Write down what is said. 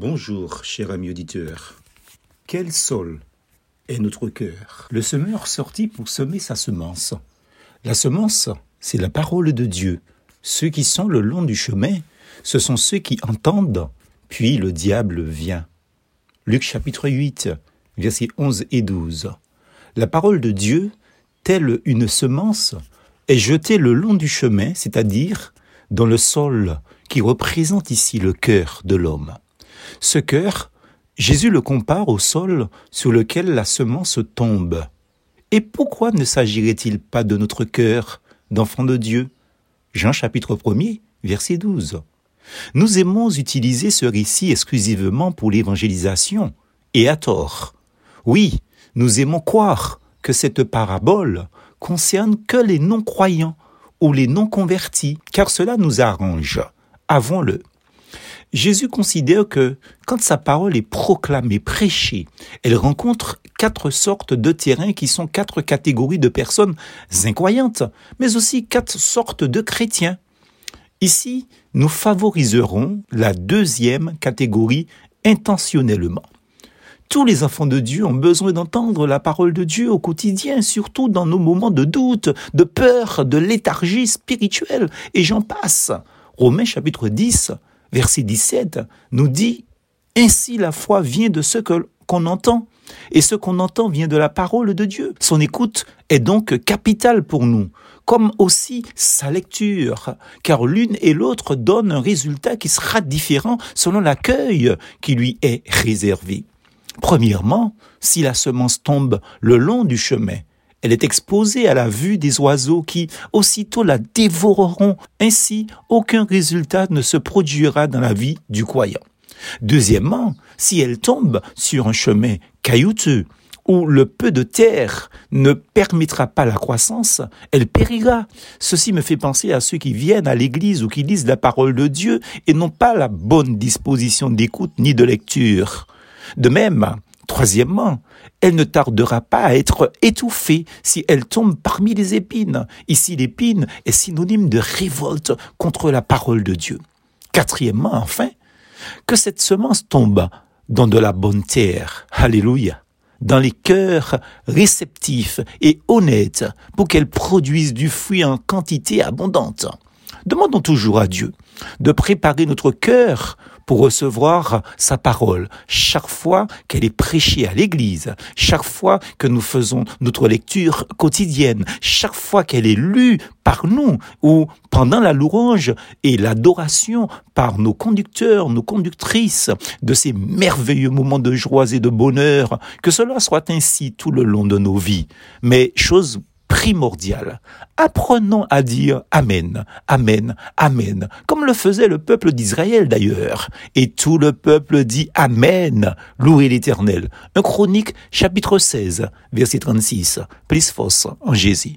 Bonjour, cher ami auditeur. Quel sol est notre cœur? Le semeur sortit pour semer sa semence. La semence, c'est la parole de Dieu. Ceux qui sont le long du chemin, ce sont ceux qui entendent, puis le diable vient. Luc chapitre 8, versets 11 et 12. La parole de Dieu, telle une semence, est jetée le long du chemin, c'est-à-dire dans le sol qui représente ici le cœur de l'homme. Ce cœur, Jésus le compare au sol sur lequel la semence tombe. Et pourquoi ne s'agirait-il pas de notre cœur d'enfant de Dieu? Jean chapitre 1 verset 12. Nous aimons utiliser ce récit exclusivement pour l'évangélisation, et à tort. Oui, nous aimons croire que cette parabole concerne que les non-croyants ou les non-convertis, car cela nous arrange. Avons-le. Jésus considère que quand sa parole est proclamée, prêchée, elle rencontre quatre sortes de terrains qui sont quatre catégories de personnes incroyantes, mais aussi quatre sortes de chrétiens. Ici, nous favoriserons la deuxième catégorie intentionnellement. Tous les enfants de Dieu ont besoin d'entendre la parole de Dieu au quotidien, surtout dans nos moments de doute, de peur, de léthargie spirituelle, et j'en passe. Romains chapitre 10 verset 17, nous dit Ainsi la foi vient de ce qu'on entend, et ce qu'on entend vient de la parole de Dieu. Son écoute est donc capitale pour nous, comme aussi sa lecture, car l'une et l'autre donnent un résultat qui sera différent selon l'accueil qui lui est réservé. Premièrement, si la semence tombe le long du chemin, elle est exposée à la vue des oiseaux qui aussitôt la dévoreront. Ainsi, aucun résultat ne se produira dans la vie du croyant. Deuxièmement, si elle tombe sur un chemin caillouteux, où le peu de terre ne permettra pas la croissance, elle périra. Ceci me fait penser à ceux qui viennent à l'église ou qui lisent la parole de Dieu et n'ont pas la bonne disposition d'écoute ni de lecture. De même, Troisièmement, elle ne tardera pas à être étouffée si elle tombe parmi les épines. Ici, l'épine est synonyme de révolte contre la parole de Dieu. Quatrièmement, enfin, que cette semence tombe dans de la bonne terre. Alléluia. Dans les cœurs réceptifs et honnêtes pour qu'elle produise du fruit en quantité abondante. Demandons toujours à Dieu de préparer notre cœur pour recevoir sa parole chaque fois qu'elle est prêchée à l'église, chaque fois que nous faisons notre lecture quotidienne, chaque fois qu'elle est lue par nous ou pendant la louange et l'adoration par nos conducteurs, nos conductrices de ces merveilleux moments de joie et de bonheur, que cela soit ainsi tout le long de nos vies. Mais chose primordial. Apprenons à dire Amen, Amen, Amen, comme le faisait le peuple d'Israël d'ailleurs. Et tout le peuple dit Amen, louez l'Éternel. Un chronique chapitre 16, verset 36, plus en Jésus.